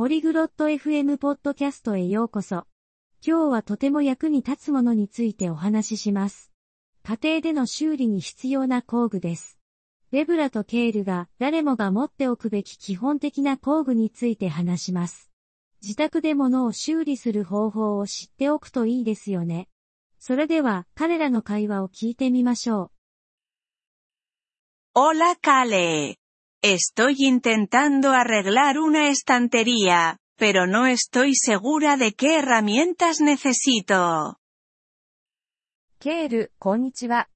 ポリグロット FM ポッドキャストへようこそ。今日はとても役に立つものについてお話しします。家庭での修理に必要な工具です。レブラとケールが誰もが持っておくべき基本的な工具について話します。自宅で物を修理する方法を知っておくといいですよね。それでは彼らの会話を聞いてみましょう。Hola, Kale. Estoy intentando arreglar una estantería, pero no estoy segura de qué herramientas necesito. ケール、こんにちは。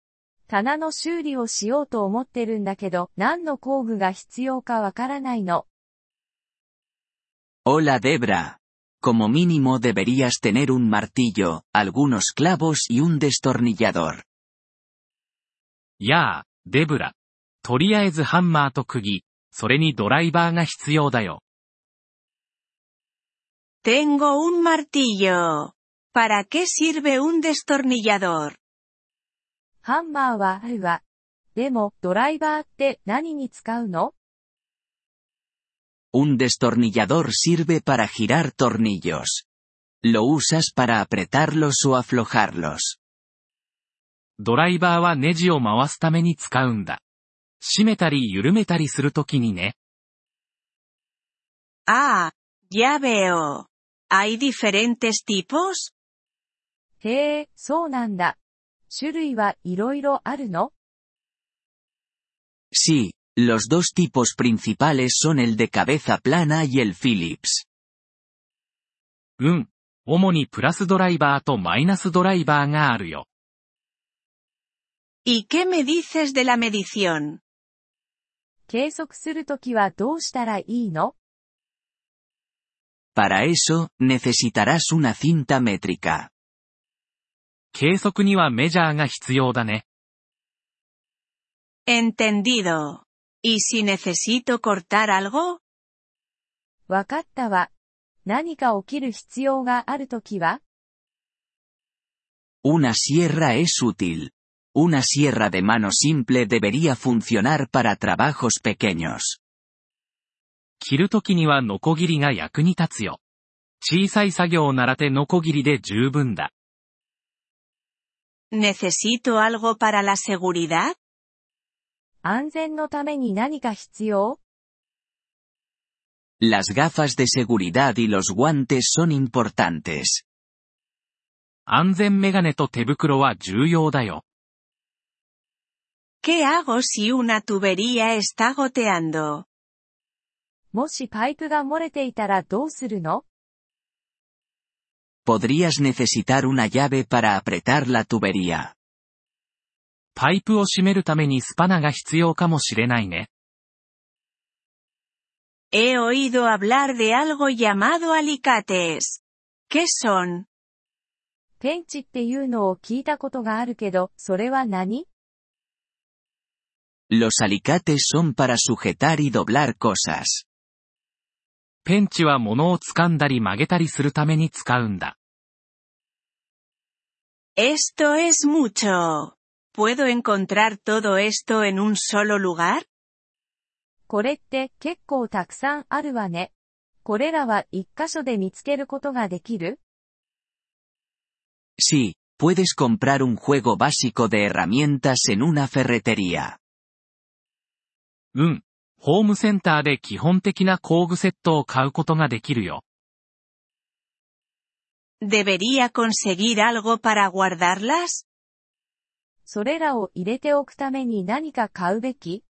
棚の修理をしようと思ってるんだけど、何の工具が必要かわからないの。Hola Debra. Como mínimo deberías tener un martillo, algunos clavos y un destornillador. やあ、デブラ。 とりあえずハンマーと釘、それにドライバーが必要だよ。Tengo un martillo. ¿Para qué sirve un destornillador? ハンマーはあるわ。でも、ドライバーって何に使うの Un destornillador sirve para girar tornillos. Lo usas para apretarlos o aflojarlos. ドライバーはネジを回すために使うんだ。閉めたり緩めたりするときにね。Ah, ya veo. ¿Hay diferentes tipos? へえ、そうなんだ。種類はいろいろあるの Sí, los dos tipos principales son el de cabeza plana y el Philips. うん。主にプラスドライバーとマイナスドライバーがあるよ。¿Y qué me dices de la medición? 計測するときはどうしたらいいの Para eso, necesitarás una cinta métrica. 計測にはメジャーが必要だね。Entendido. ¿Y si necesito cortar algo? わかったわ。何か起きる必要があるときは Una sierra es útil. Una sierra de mano simple debería funcionar para trabajos pequeños. 切るときにはノコギリが役に立つよ。小さい作業ならてノコギリで十分だ。¿Necesito algo para la seguridad? 安全のために何か必要 Las gafas de seguridad y los guantes son importantes. 安全メガネと手袋は重要だよ。 ¿Qué hago si una tubería está goteando? もしパイプが漏れていたらどうするの Podrías necesitar una llave para apretar la tubería. パイプを閉めるためにスパナが必要かもしれないね。He oído hablar de algo llamado alicates. ¿Qué son? ペンチっていうのを聞いたことがあるけど、それは何 Los alicates son para sujetar y doblar cosas. ペンチは物を掴んだり曲げたりするために使うんだ。Esto es mucho. ¿Puedo encontrar todo esto en un solo lugar? これって結構たくさんあるわね。これらは一箇所で見つけることができる Sí, puedes comprar un juego básico de herramientas en una ferretería. うん。ホームセンターで基本的な工具セットを買うことができるよ。¿Debería conseguir algo para guardarlas? それらを入れておくために何か買うべき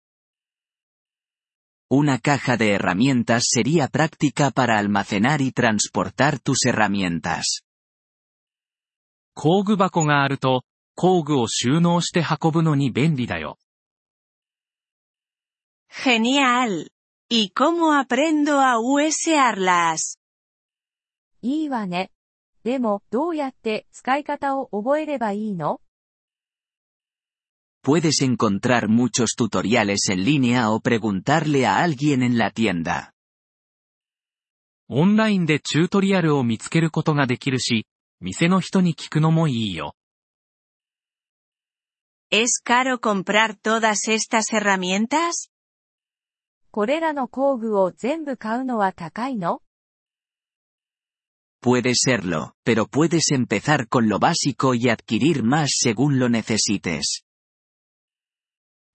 Una caja de herramientas sería práctica para almacenar y transportar tus herramientas. 工具箱があると、工具を収納して運ぶのに便利だよ。Genial. ¿Y cómo aprendo a usarlas? いいわね。でも、どうやって使い方を覚えればいいの Puedes encontrar muchos tutoriales en línea o preguntarle a alguien en la tienda. オンラインでチュートリアルを見つけることができるし、店の人に聞くのもいいよ。¿Es caro comprar todas estas herramientas? これらの工具を全部買うのは高いの Puede serlo, pero puedes empezar con lo básico y adquirir más según lo necesites.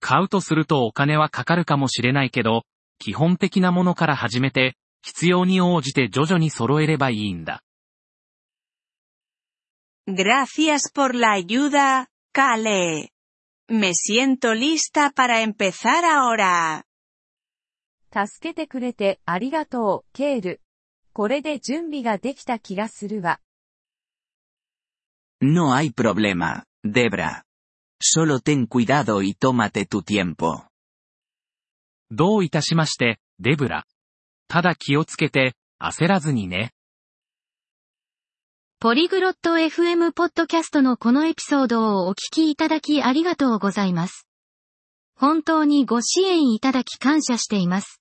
買うとするとお金はかかるかもしれないけど、基本的なものから始めて、必要に応じて徐々に揃えればいいんだ。Gracias por la ayuda, Kale. Me siento lista para empezar ahora. 助けてくれてありがとう、ケール。これで準備ができた気がするわ。No hay problema, Debra. Solo ten cuidado y tómate tu tiempo. どういたしまして、デブラ。ただ気をつけて、焦らずにね。ポリグロット FM ポッドキャストのこのエピソードをお聞きいただきありがとうございます。本当にご支援いただき感謝しています。